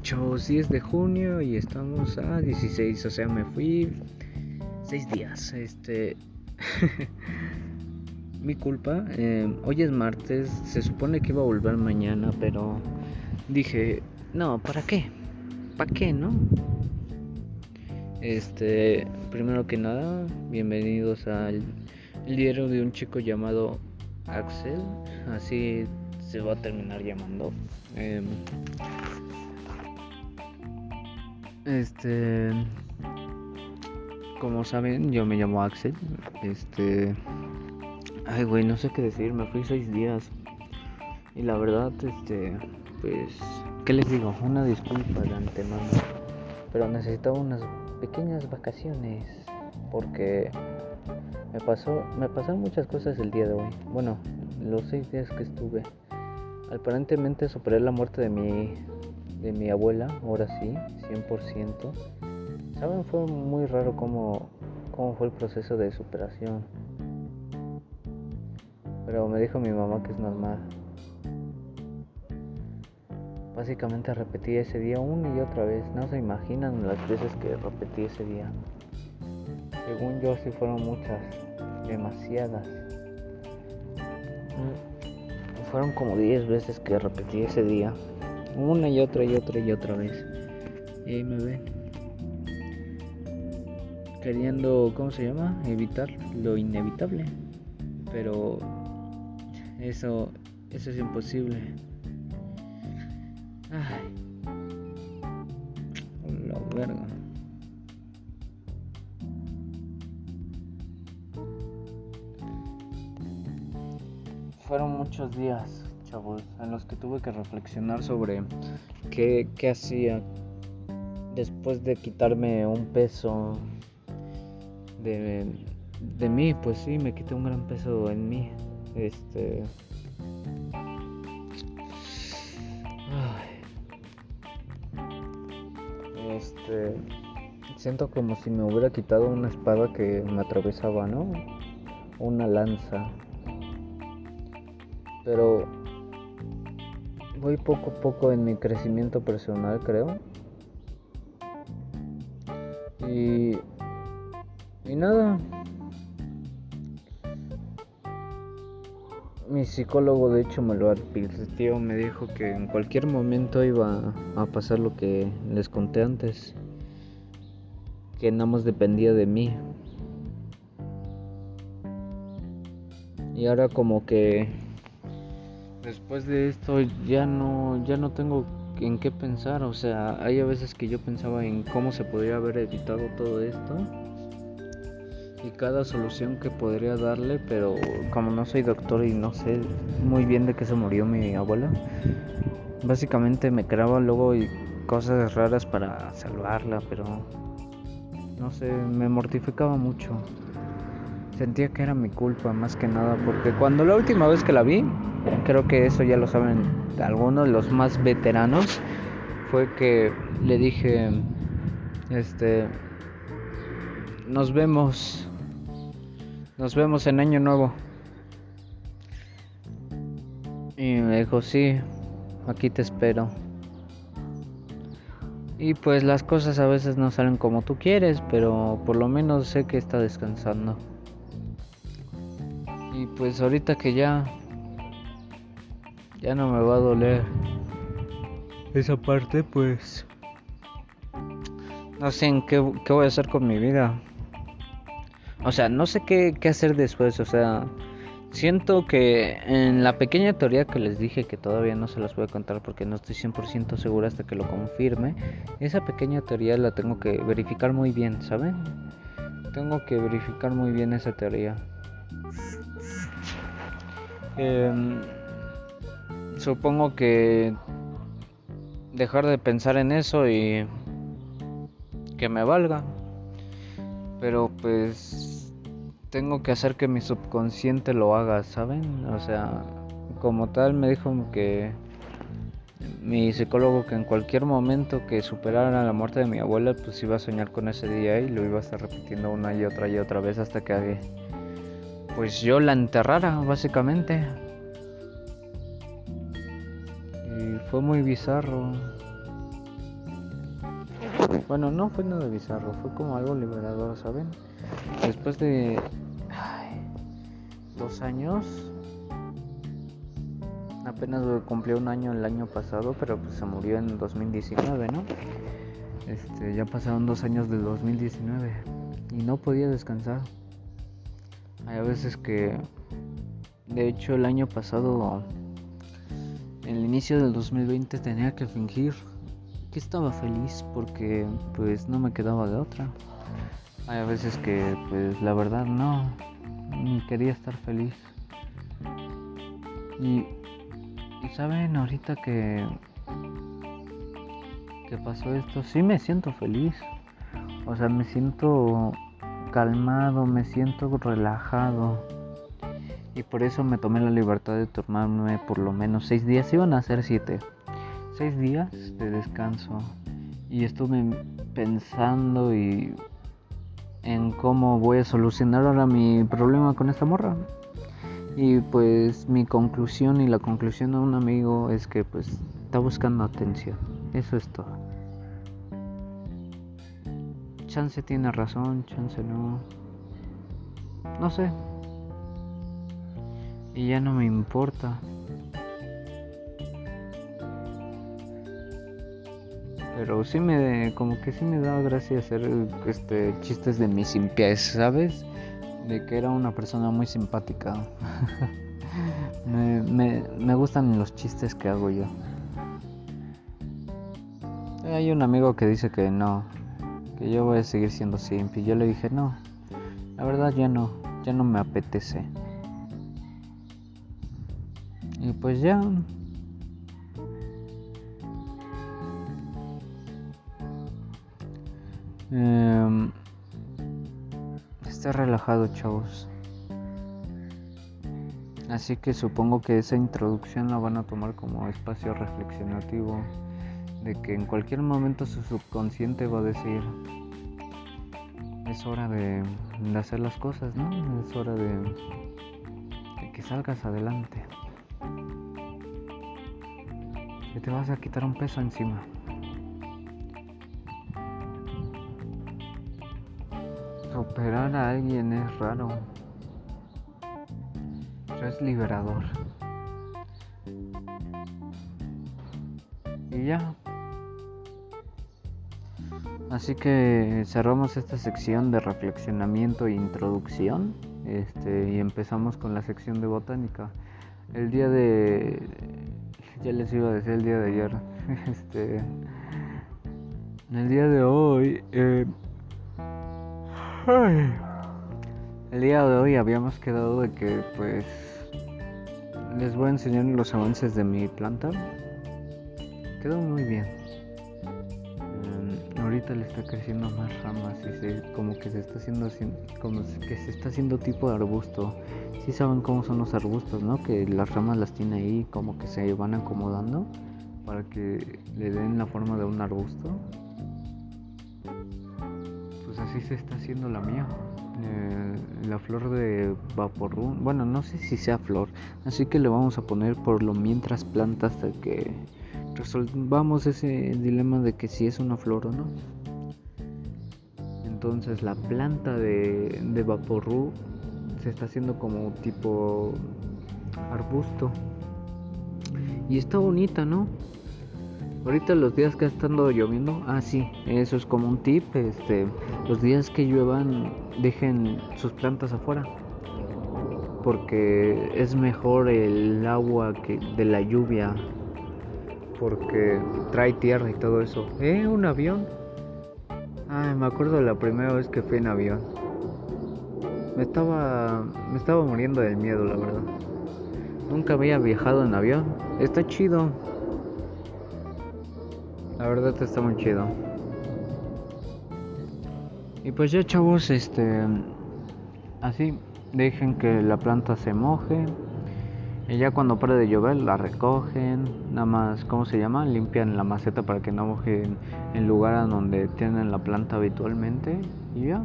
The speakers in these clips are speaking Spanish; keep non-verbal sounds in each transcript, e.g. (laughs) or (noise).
dicho 10 de junio y estamos a 16, o sea, me fui 6 días. Este. (laughs) Mi culpa. Eh, hoy es martes, se supone que iba a volver mañana, pero dije, no, ¿para qué? ¿Para qué, no? Este, primero que nada, bienvenidos al diario de un chico llamado Axel, así se va a terminar llamando. Em, este, como saben, yo me llamo Axel. Este, ay, güey, no sé qué decir. Me fui seis días y la verdad, este, pues, ¿qué les digo? Una disculpa de antemano, pero necesitaba unas pequeñas vacaciones porque me pasó, me pasaron muchas cosas el día de hoy. Bueno, los seis días que estuve. Aparentemente superé la muerte de mi, de mi abuela, ahora sí, 100%. Saben, fue muy raro cómo, cómo fue el proceso de superación. Pero me dijo mi mamá que es normal. Básicamente repetí ese día una y otra vez. No se imaginan las veces que repetí ese día. Según yo sí fueron muchas, demasiadas. Fueron como 10 veces que repetí ese día. Una y otra y otra y otra vez. Y ahí me ven. Queriendo, ¿cómo se llama? Evitar lo inevitable. Pero eso, eso es imposible. Ay. La verga. fueron muchos días, en los que tuve que reflexionar sobre qué, hacía después de quitarme un peso de, de mí, pues sí, me quité un gran peso en mí. Este. Este. Siento como si me hubiera quitado una espada que me atravesaba, ¿no? Una lanza pero voy poco a poco en mi crecimiento personal, creo. Y, y nada. Mi psicólogo de hecho me lo advirtió, me dijo que en cualquier momento iba a pasar lo que les conté antes, que nada más dependía de mí. Y ahora como que después de esto ya no ya no tengo en qué pensar, o sea, hay a veces que yo pensaba en cómo se podría haber evitado todo esto y cada solución que podría darle, pero como no soy doctor y no sé muy bien de qué se murió mi abuela, básicamente me creaba luego y cosas raras para salvarla, pero no sé, me mortificaba mucho. Sentía que era mi culpa más que nada, porque cuando la última vez que la vi, creo que eso ya lo saben algunos, los más veteranos, fue que le dije, este, nos vemos, nos vemos en Año Nuevo. Y me dijo, sí, aquí te espero. Y pues las cosas a veces no salen como tú quieres, pero por lo menos sé que está descansando. Y pues ahorita que ya ya no me va a doler esa parte, pues no sé en qué, voy a hacer con mi vida. O sea, no sé qué, qué hacer después, o sea, siento que en la pequeña teoría que les dije que todavía no se las voy a contar porque no estoy 100% segura hasta que lo confirme, esa pequeña teoría la tengo que verificar muy bien, ¿saben? Tengo que verificar muy bien esa teoría. Em, supongo que dejar de pensar en eso y que me valga. Pero pues tengo que hacer que mi subconsciente lo haga, ¿saben? O sea, como tal me dijo que mi psicólogo que en cualquier momento que superara la muerte de mi abuela, pues iba a soñar con ese día y lo iba a estar repitiendo una y otra y otra vez hasta que pues yo la enterrara, básicamente. Y fue muy bizarro. Bueno, no fue nada bizarro, fue como algo liberador, ¿saben? Después de dos años, apenas cumplió un año el año pasado, pero pues se murió en 2019, ¿no? Este, ya pasaron dos años del 2019 y no podía descansar. Hay veces que, de hecho, el año pasado, en el inicio del 2020, tenía que fingir que estaba feliz porque, pues, no me quedaba de otra. Hay veces que, pues, la verdad no, ni quería estar feliz. Y, y saben, ahorita que que pasó esto, sí me siento feliz. O sea, me siento calmado, me siento relajado. Y por eso me tomé la libertad de tomarme por lo menos seis días. Iban a ser siete. Seis días de descanso. Y estuve pensando y en cómo voy a solucionar ahora mi problema con esta morra. Y pues mi conclusión y la conclusión de un amigo es que pues está buscando atención. Eso es todo. Chance tiene razón, chance no. No sé. Y ya no me importa. Pero sí me, como que sí me daba gracia hacer este chistes de mi simpiez, ¿sabes? De que era una persona muy simpática. (laughs) me, me, me gustan los chistes que hago yo. Hay un amigo que dice que no, que yo voy a seguir siendo simple. Yo le dije, no, la verdad ya no, ya no me apetece. Y pues ya. Eh, está relajado, chavos. Así que supongo que esa introducción la van a tomar como espacio reflexionativo de que en cualquier momento su subconsciente va a decir es hora de, hacer las cosas, ¿no? Es hora de, de que salgas adelante. Que te vas a quitar un peso encima. Superar a alguien es raro, pero es liberador. Y ya, Así que cerramos esta sección de reflexionamiento e introducción este, y empezamos con la sección de botánica. El día de... ya les iba a decir el día de ayer. (laughs) Este, el día de hoy... Eh, el día de hoy habíamos quedado de que pues les voy a enseñar los avances de mi planta. Quedó muy bien ahorita le está creciendo más ramas y se, como que se está haciendo como que se está haciendo tipo de arbusto. Si saben cómo son los arbustos, ¿no? Que las ramas las tiene ahí como que se van acomodando para que le den la forma de un arbusto. Pues así se está haciendo la mía. Eh, la flor de vaporru, bueno, no sé si sea flor, así que le vamos a poner por lo mientras planta hasta que resolvamos ese dilema de que si es una flor o no. Entonces la planta de, de Vaporru se está haciendo como tipo arbusto. Y está bonita, ¿no? Ahorita los días que ha estado lloviendo, ah sí, eso es como un tip, este, los días que lluevan dejen sus plantas afuera, porque es mejor el agua que de la lluvia porque trae tierra y todo eso. ¿Eh? ¿Un avión? Ay, me acuerdo la primera vez que fui en avión. Me estaba, me estaba muriendo del miedo, la verdad. Nunca había viajado en avión. Está chido. La verdad está muy chido. Y pues ya chavos, este... Así, dejen que la planta se moje. Y ya cuando pare de llover la recogen, nada más, ¿cómo se llama? Limpian la maceta para que no moje en el lugar donde tienen la planta habitualmente y ya.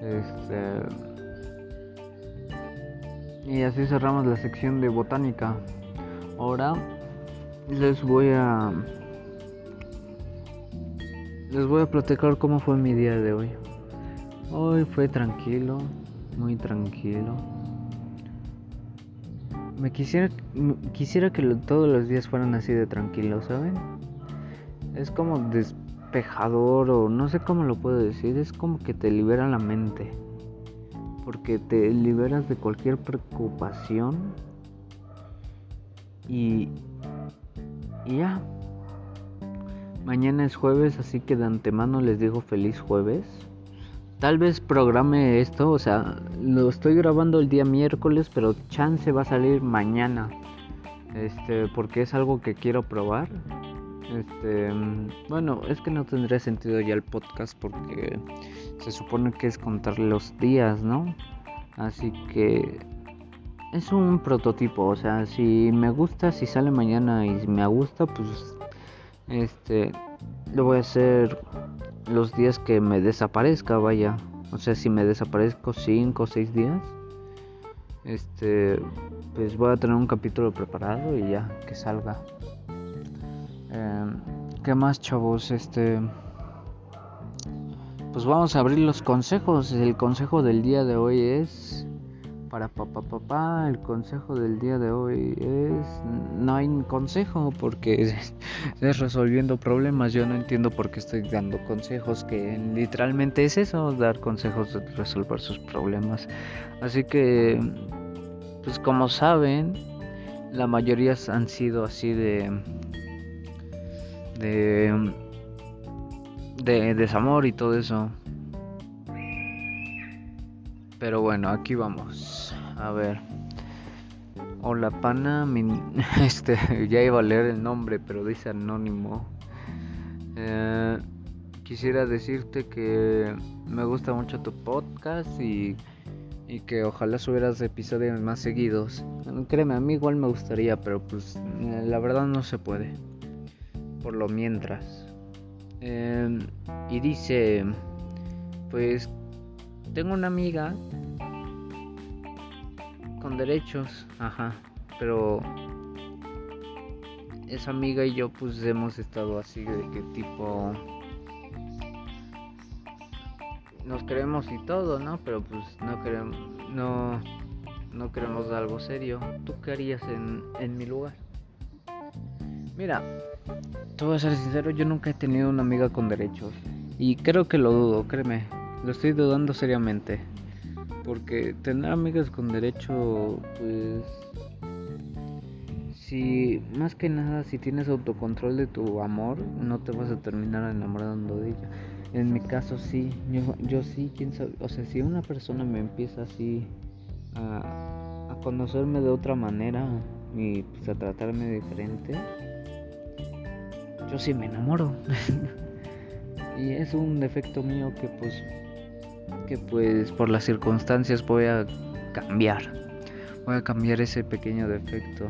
Este y así cerramos la sección de botánica. Ahora les voy a les voy a platicar cómo fue mi día de hoy. Hoy fue tranquilo, muy tranquilo. Me quisiera, quisiera que todos los días fueran así de tranquilos, ¿saben? Es como despejador o no sé cómo lo puedo decir, es como que te libera la mente. Porque te liberas de cualquier preocupación y, y ya. Mañana es jueves, así que de antemano les digo feliz jueves. Tal vez programe esto, o sea, lo estoy grabando el día miércoles, pero chance va a salir mañana. Este, porque es algo que quiero probar. Este, bueno, es que no tendría sentido ya el podcast porque se supone que es contar los días, ¿no? Así que es un prototipo, o sea, si me gusta, si sale mañana y me gusta, pues este lo voy a hacer los días que me desaparezca, vaya. O sea, si me desaparezco 5 o 6 días, este pues voy a tener un capítulo preparado y ya que salga. Em, ¿Qué más, chavos? Este pues vamos a abrir los consejos. El consejo del día de hoy es para papá papá. El consejo del día de hoy es no hay consejo porque (laughs) es, resolviendo problemas. Yo no entiendo por qué estoy dando consejos que literalmente es eso, dar consejos de resolver sus problemas. Así que pues como saben, la mayoría han sido así de de de desamor y todo eso. Pero bueno, aquí vamos. A ver. Hola pana, (laughs) este ya iba a leer el nombre, pero dice anónimo. Eh, quisiera decirte que me gusta mucho tu podcast y, y que ojalá subieras episodios más seguidos. Créeme, a mí igual me gustaría, pero pues eh, la verdad no se puede. Por lo mientras. Eh, y dice, pues tengo una amiga con derechos, ajá, pero esa amiga y yo pues hemos estado así de que tipo nos queremos y todo, ¿no? Pero pues no queremos no no queremos algo serio. ¿Tú qué harías en, en mi lugar? Mira, te voy a ser sincero, yo nunca he tenido una amiga con derechos. Y creo que lo dudo, créeme. Lo estoy dudando seriamente. Porque tener amigas con derecho, pues... Si, más que nada, si tienes autocontrol de tu amor, no te vas a terminar enamorando de ella. En mi caso sí, yo, yo sí, quién sabe, o sea, si una persona me empieza así a, a conocerme de otra manera y pues, a tratarme diferente, yo sí me enamoro. (laughs) y es un defecto mío que pues que pues por las circunstancias voy a cambiar. Voy a cambiar ese pequeño defecto.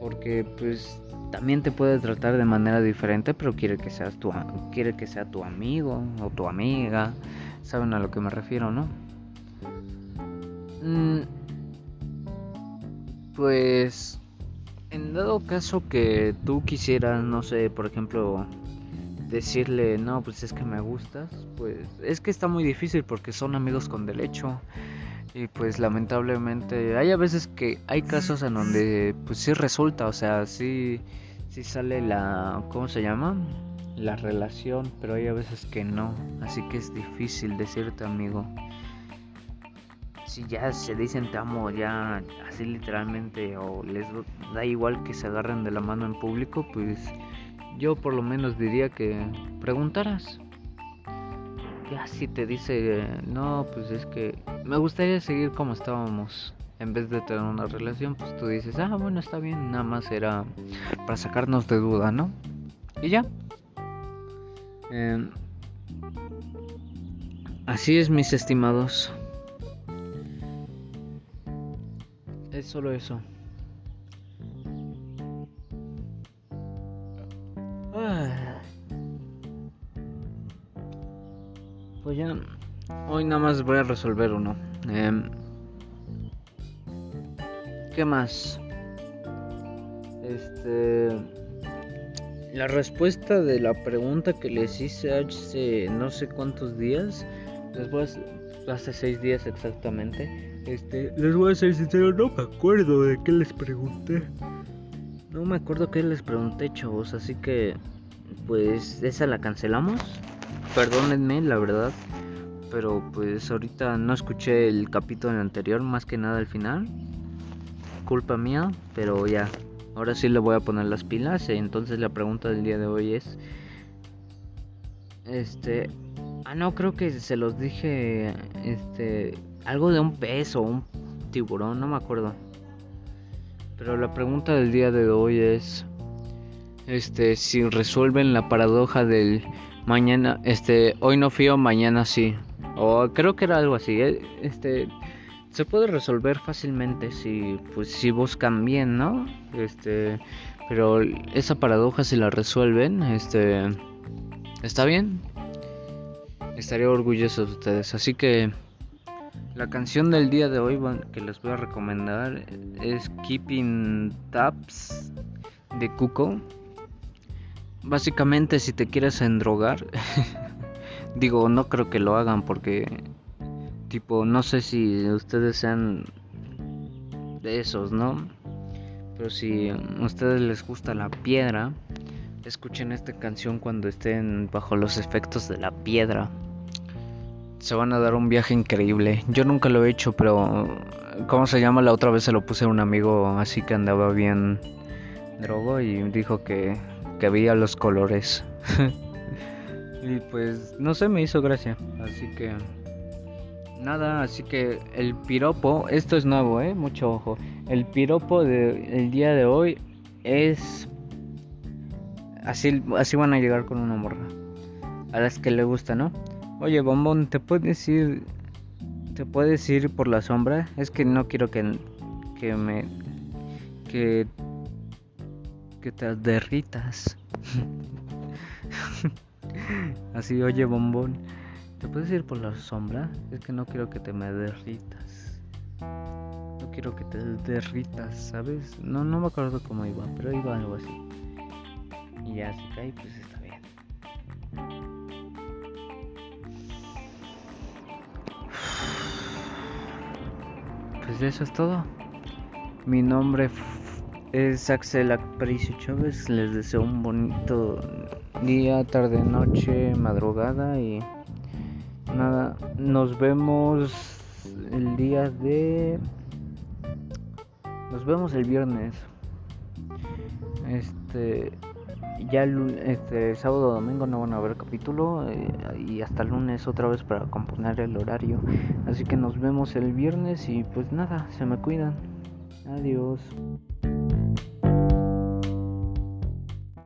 Porque pues también te puede tratar de manera diferente, pero quiere que seas tu quiere que sea tu amigo o tu amiga. Saben a lo que me refiero, ¿no? Mm, pues en dado caso que tú quisieras, no sé, por ejemplo, decirle, no, pues es que me gustas, pues es que está muy difícil porque son amigos con derecho. Y pues lamentablemente hay a veces que hay casos en donde pues sí resulta, o sea, sí, sí sale la, ¿cómo se llama? La relación, pero hay a veces que no. Así que es difícil decirte amigo. Si ya se dicen te amo, ya así literalmente, o les da igual que se agarren de la mano en público, pues yo por lo menos diría que preguntaras. Ya si te dice, no, pues es que me gustaría seguir como estábamos. En vez de tener una relación, pues tú dices, ah, bueno, está bien, nada más era para sacarnos de duda, ¿no? Y ya. Em, así es, mis estimados. Es solo eso. Pues ya, hoy nada más voy a resolver uno. Em, ¿Qué más? Este. la respuesta de la pregunta que les hice hace no sé cuántos días, después hace seis días exactamente. Este, les voy a ser sincero, no me acuerdo de qué les pregunté. No me acuerdo qué les pregunté, chavos, así que pues esa la cancelamos. Perdónenme, la verdad, pero pues ahorita no escuché el capítulo anterior, más que nada al final. Culpa mía, pero ya, ahora sí le voy a poner las pilas. Entonces la pregunta del día de hoy es, este, ah no, creo que se los dije, este, algo de un pez o un tiburón, no me acuerdo. Pero la pregunta del día de hoy es, este, si resuelven la paradoja del mañana, este, hoy no fío, mañana sí. O creo que era algo así, eh, este se puede resolver fácilmente si pues si buscan bien, ¿no? Este, pero esa paradoja si la resuelven, este está bien. Estaría orgulloso de ustedes, así que la canción del día de hoy que les voy a recomendar es Keeping Tabs de Cuco. Básicamente si te quieres endrogar, (laughs) digo, no creo que lo hagan porque Tipo, no sé si ustedes sean de esos, ¿no? Pero si a ustedes les gusta la piedra, escuchen esta canción cuando estén bajo los efectos de la piedra. Se van a dar un viaje increíble. Yo nunca lo he hecho, pero ¿cómo se llama? La otra vez se lo puse a un amigo así que andaba bien drogo y dijo que, que veía los colores. (laughs) y pues no sé, me hizo gracia. Así que nada, así que el piropo, esto es nuevo, eh, mucho ojo. El piropo del día de hoy es así, así van a llegar con una morra a las que le gusta, ¿no? Oye, bombón, ¿te puedes ir, te puedes ir por la sombra? Es que no quiero que, que me, que, que te derritas. (laughs) así, oye, bombón. ¿Te puedes ir por la sombra? Es que no quiero que te me derritas. No quiero que te derritas, ¿sabes? No, no me acuerdo cómo iba, pero iba algo así. Y ya si cae, pues está bien. Pues eso es todo. Mi nombre es Axel Aparicio Chávez. Les deseo un bonito día, tarde, noche, madrugada y nada, nos vemos el día de... Nos vemos el viernes. Este... Ya el este, sábado o domingo no van a haber capítulo eh, y hasta el lunes otra vez para componer el horario. Así que nos vemos el viernes y pues nada, se me cuidan. Adiós.